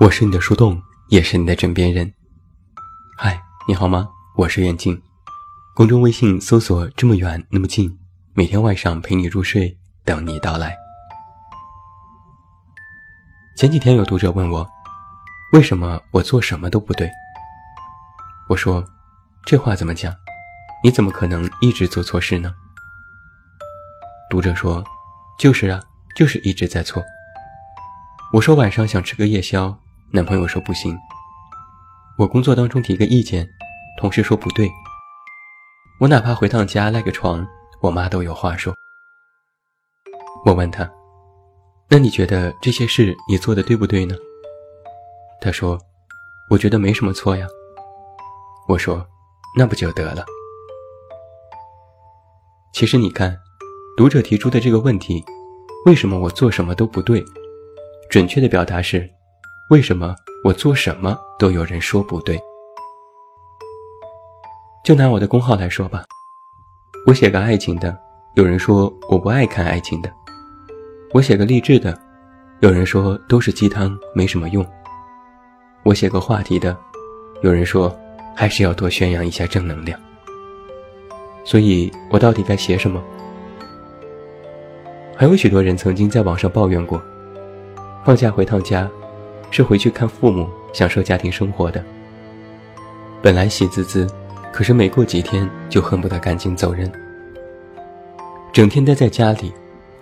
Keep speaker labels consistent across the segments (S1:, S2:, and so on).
S1: 我是你的树洞，也是你的枕边人。嗨，你好吗？我是远近，公众微信搜索“这么远那么近”，每天晚上陪你入睡，等你到来。前几天有读者问我，为什么我做什么都不对？我说，这话怎么讲？你怎么可能一直做错事呢？读者说，就是啊，就是一直在错。我说晚上想吃个夜宵，男朋友说不行。我工作当中提个意见，同事说不对。我哪怕回趟家赖个床，我妈都有话说。我问他，那你觉得这些事你做的对不对呢？他说，我觉得没什么错呀。我说，那不就得了？其实你看，读者提出的这个问题，为什么我做什么都不对？准确的表达是，为什么我做什么都有人说不对？就拿我的公号来说吧，我写个爱情的，有人说我不爱看爱情的；我写个励志的，有人说都是鸡汤，没什么用；我写个话题的，有人说还是要多宣扬一下正能量。所以我到底该写什么？还有许多人曾经在网上抱怨过。放假回趟家，是回去看父母，享受家庭生活的。本来喜滋滋，可是没过几天就恨不得赶紧走人。整天待在家里，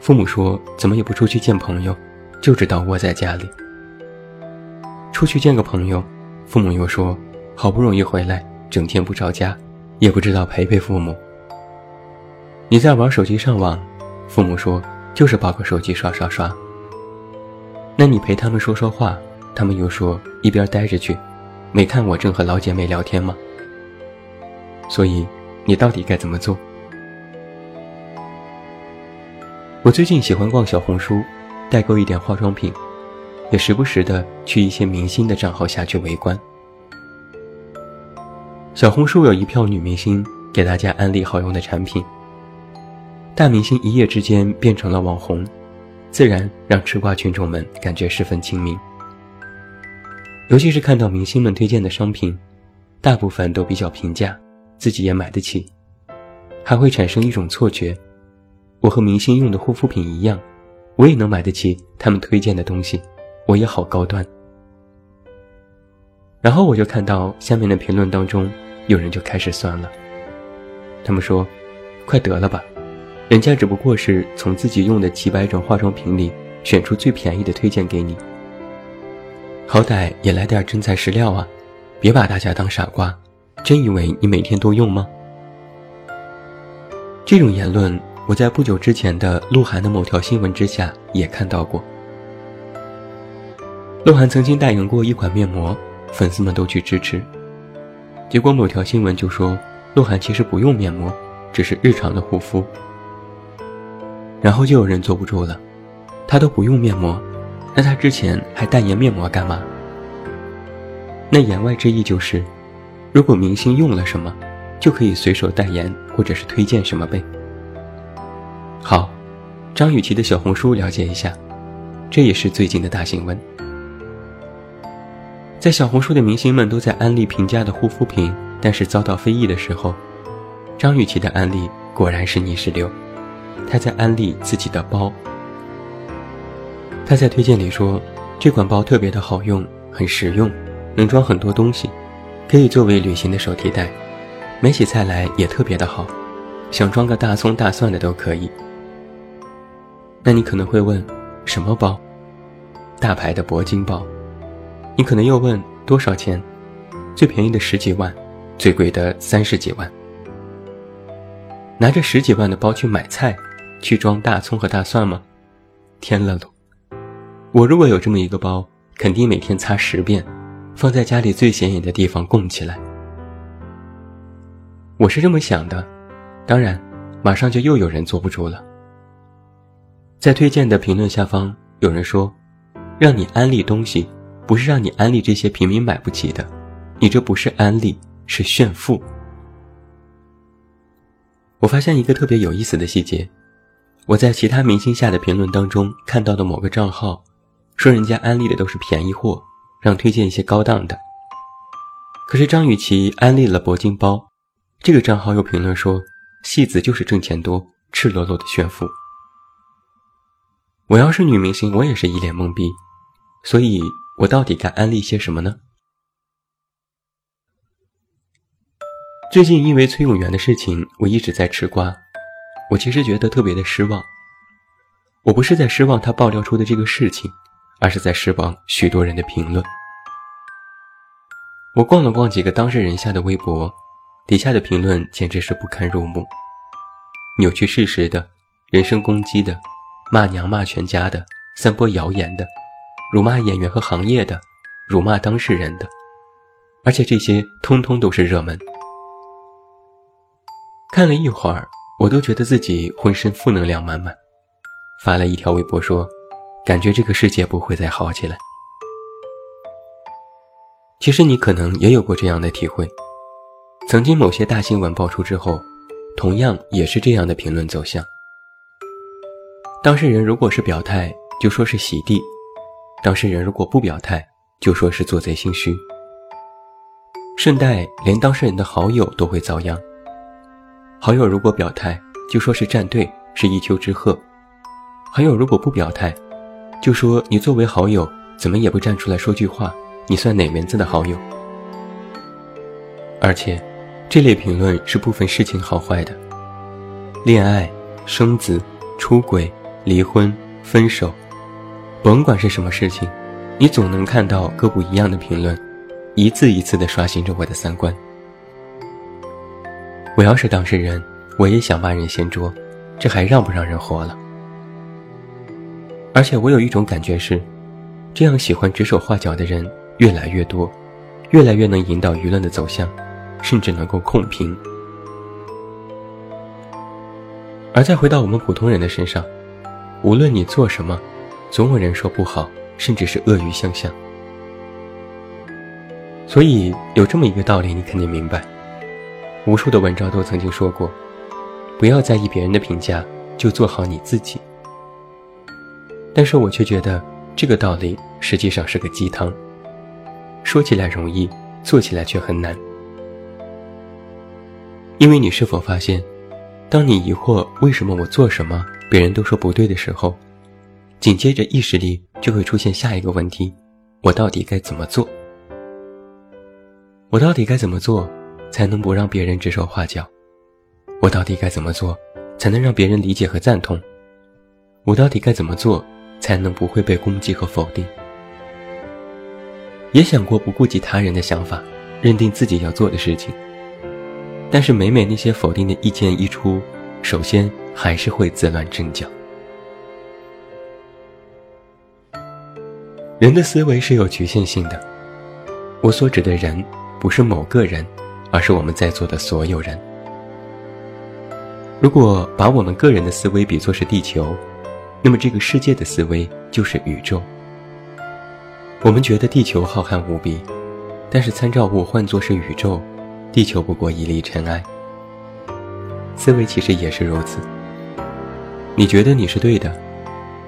S1: 父母说怎么也不出去见朋友，就知道窝在家里。出去见个朋友，父母又说好不容易回来，整天不着家，也不知道陪陪父母。你在玩手机上网，父母说就是抱个手机刷刷刷。那你陪他们说说话，他们又说一边待着去，没看我正和老姐妹聊天吗？所以你到底该怎么做？我最近喜欢逛小红书，代购一点化妆品，也时不时的去一些明星的账号下去围观。小红书有一票女明星给大家安利好用的产品，大明星一夜之间变成了网红。自然让吃瓜群众们感觉十分亲民，尤其是看到明星们推荐的商品，大部分都比较平价，自己也买得起，还会产生一种错觉：我和明星用的护肤品一样，我也能买得起他们推荐的东西，我也好高端。然后我就看到下面的评论当中，有人就开始酸了，他们说：“快得了吧。”人家只不过是从自己用的几百种化妆品里选出最便宜的推荐给你，好歹也来点真材实料啊！别把大家当傻瓜，真以为你每天都用吗？这种言论我在不久之前的鹿晗的某条新闻之下也看到过。鹿晗曾经代言过一款面膜，粉丝们都去支持，结果某条新闻就说鹿晗其实不用面膜，只是日常的护肤。然后就有人坐不住了，他都不用面膜，那他之前还代言面膜干嘛？那言外之意就是，如果明星用了什么，就可以随手代言或者是推荐什么呗。好，张雨绮的小红书了解一下，这也是最近的大新闻。在小红书的明星们都在安利平价的护肤品，但是遭到非议的时候，张雨绮的安利果然是泥石流。她在安利自己的包。他在推荐里说，这款包特别的好用，很实用，能装很多东西，可以作为旅行的手提袋，买起菜来也特别的好，想装个大葱大蒜的都可以。那你可能会问，什么包？大牌的铂金包。你可能又问多少钱？最便宜的十几万，最贵的三十几万。拿着十几万的包去买菜。去装大葱和大蒜吗？天了噜！我如果有这么一个包，肯定每天擦十遍，放在家里最显眼的地方供起来。我是这么想的，当然，马上就又有人坐不住了。在推荐的评论下方，有人说：“让你安利东西，不是让你安利这些平民买不起的，你这不是安利，是炫富。”我发现一个特别有意思的细节。我在其他明星下的评论当中看到的某个账号，说人家安利的都是便宜货，让推荐一些高档的。可是张雨绮安利了铂金包，这个账号又评论说，戏子就是挣钱多，赤裸裸的炫富。我要是女明星，我也是一脸懵逼，所以我到底该安利些什么呢？最近因为崔永元的事情，我一直在吃瓜。我其实觉得特别的失望。我不是在失望他爆料出的这个事情，而是在失望许多人的评论。我逛了逛几个当事人下的微博，底下的评论简直是不堪入目，扭曲事实的，人身攻击的，骂娘骂全家的，散播谣言的，辱骂演员和行业的，辱骂当事人的，而且这些通通都是热门。看了一会儿，我都觉得自己浑身负能量满满，发了一条微博说：“感觉这个世界不会再好起来。”其实你可能也有过这样的体会，曾经某些大新闻爆出之后，同样也是这样的评论走向。当事人如果是表态，就说是洗地；当事人如果不表态，就说是做贼心虚。顺带连当事人的好友都会遭殃。好友如果表态，就说是站队，是一丘之貉；好友如果不表态，就说你作为好友，怎么也不站出来说句话，你算哪门子的好友？而且，这类评论是不分事情好坏的，恋爱、生子、出轨、离婚、分手，甭管是什么事情，你总能看到各不一样的评论，一次一次地刷新着我的三观。我要是当事人，我也想骂人掀桌，这还让不让人活了？而且我有一种感觉是，这样喜欢指手画脚的人越来越多，越来越能引导舆论的走向，甚至能够控评。而再回到我们普通人的身上，无论你做什么，总有人说不好，甚至是恶语相向。所以有这么一个道理，你肯定明白。无数的文章都曾经说过，不要在意别人的评价，就做好你自己。但是我却觉得这个道理实际上是个鸡汤，说起来容易，做起来却很难。因为你是否发现，当你疑惑为什么我做什么别人都说不对的时候，紧接着意识里就会出现下一个问题：我到底该怎么做？我到底该怎么做？才能不让别人指手画脚？我到底该怎么做，才能让别人理解和赞同？我到底该怎么做，才能不会被攻击和否定？也想过不顾及他人的想法，认定自己要做的事情，但是每每那些否定的意见一出，首先还是会自乱阵脚。人的思维是有局限性的，我所指的人，不是某个人。而是我们在座的所有人。如果把我们个人的思维比作是地球，那么这个世界的思维就是宇宙。我们觉得地球浩瀚无比，但是参照物换作是宇宙，地球不过一粒尘埃。思维其实也是如此。你觉得你是对的，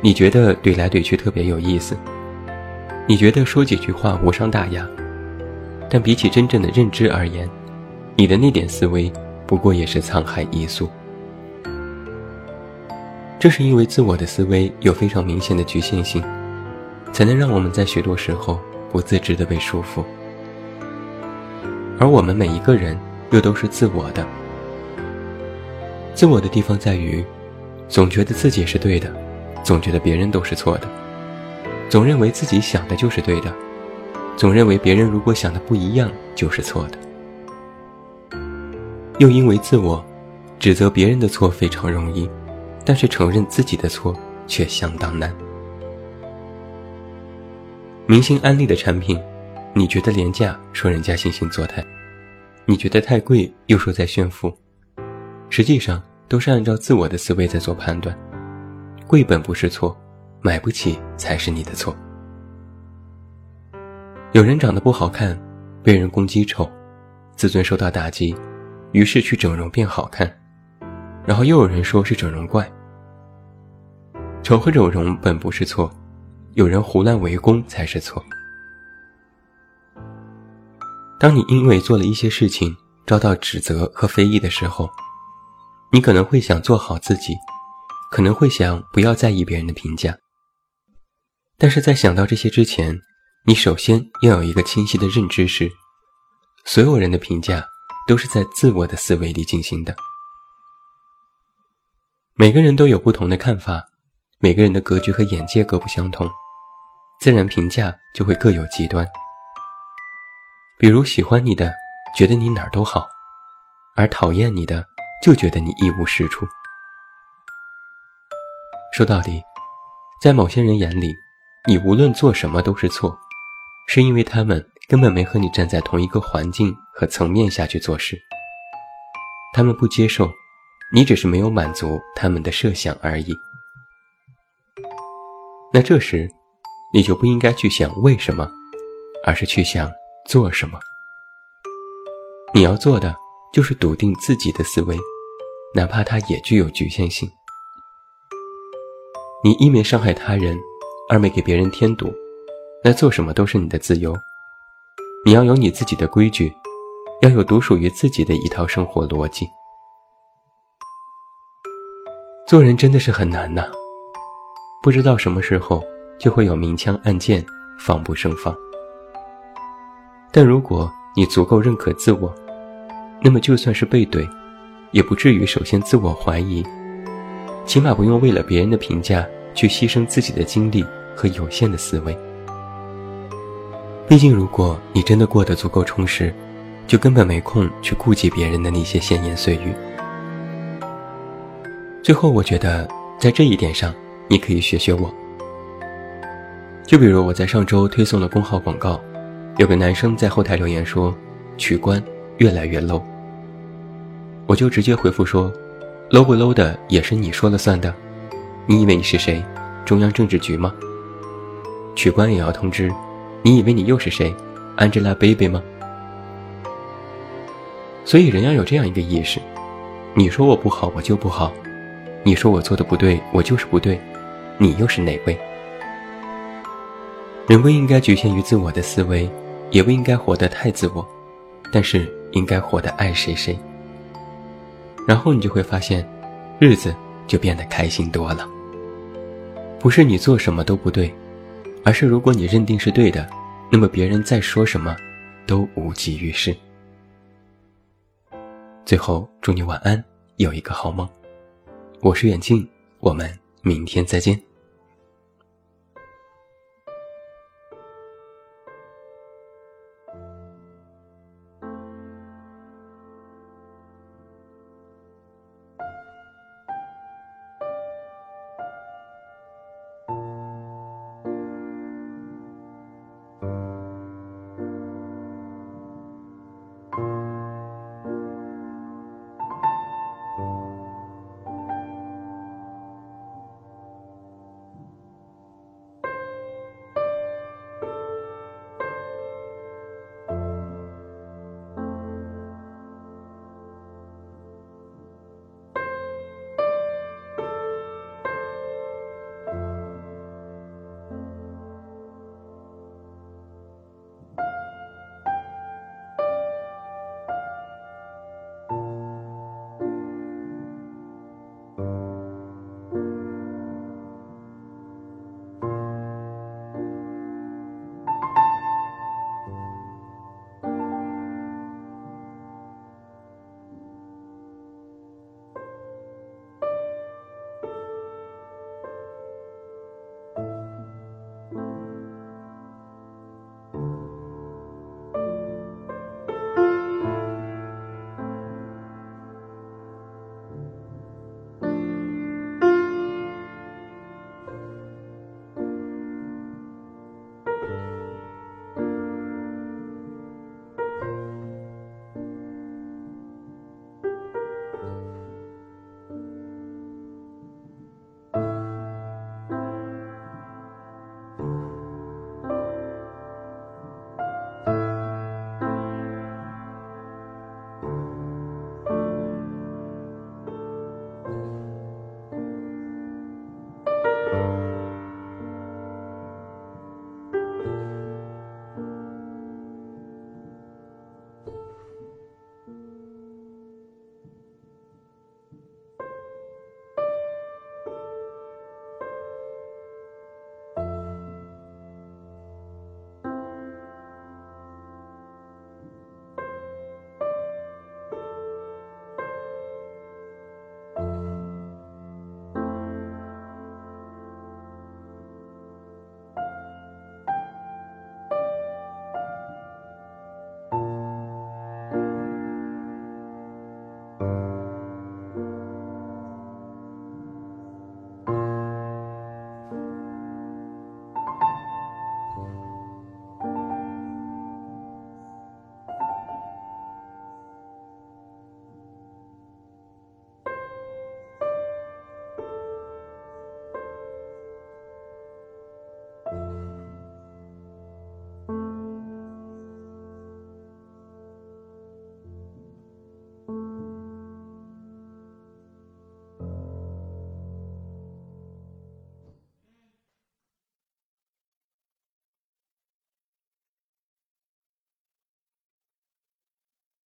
S1: 你觉得怼来怼去特别有意思，你觉得说几句话无伤大雅，但比起真正的认知而言，你的那点思维，不过也是沧海一粟。正是因为自我的思维有非常明显的局限性，才能让我们在许多时候不自知的被束缚。而我们每一个人又都是自我的。自我的地方在于，总觉得自己是对的，总觉得别人都是错的，总认为自己想的就是对的，总认为别人如果想的不一样就是错的。又因为自我，指责别人的错非常容易，但是承认自己的错却相当难。明星安利的产品，你觉得廉价，说人家惺惺作态；你觉得太贵，又说在炫富。实际上都是按照自我的思维在做判断，贵本不是错，买不起才是你的错。有人长得不好看，被人攻击丑，自尊受到打击。于是去整容变好看，然后又有人说是整容怪。丑和整容本不是错，有人胡乱围攻才是错。当你因为做了一些事情遭到指责和非议的时候，你可能会想做好自己，可能会想不要在意别人的评价。但是在想到这些之前，你首先要有一个清晰的认知是，所有人的评价都是在自我的思维里进行的。每个人都有不同的看法，每个人的格局和眼界各不相同，自然评价就会各有极端。比如喜欢你的，觉得你哪儿都好；而讨厌你的，就觉得你一无是处。说到底，在某些人眼里，你无论做什么都是错，是因为他们根本没和你站在同一个环境和层面下去做事。他们不接受，你只是没有满足他们的设想而已。那这时，你就不应该去想为什么，而是去想做什么。你要做的就是笃定自己的思维，哪怕它也具有局限性。你一没伤害他人。二没给别人添堵，那做什么都是你的自由。你要有你自己的规矩，要有独属于自己的一套生活逻辑。做人真的是很难呐，不知道什么时候就会有明枪暗箭，防不胜防。但如果你足够认可自我，那么就算是背怼，也不至于首先自我怀疑，起码不用为了别人的评价去牺牲自己的精力。和有限的思维。毕竟，如果你真的过得足够充实，就根本没空去顾及别人的那些闲言碎语。最后，我觉得在这一点上，你可以学学我。就比如我在上周推送了公号广告，有个男生在后台留言说：“取关越来越 low。”我就直接回复说：“low 不 low 的也是你说了算的？你以为你是谁？中央政治局吗？”取关也要通知，你以为你又是谁，Angelababy 吗？所以人要有这样一个意识：你说我不好，我就不好；你说我做的不对，我就是不对。你又是哪位？人不应该局限于自我的思维，也不应该活得太自我，但是应该活得爱谁谁。然后你就会发现，日子就变得开心多了。不是你做什么都不对。而是，如果你认定是对的，那么别人再说什么，都无济于事。最后，祝你晚安，有一个好梦。我是远近，我们明天再见。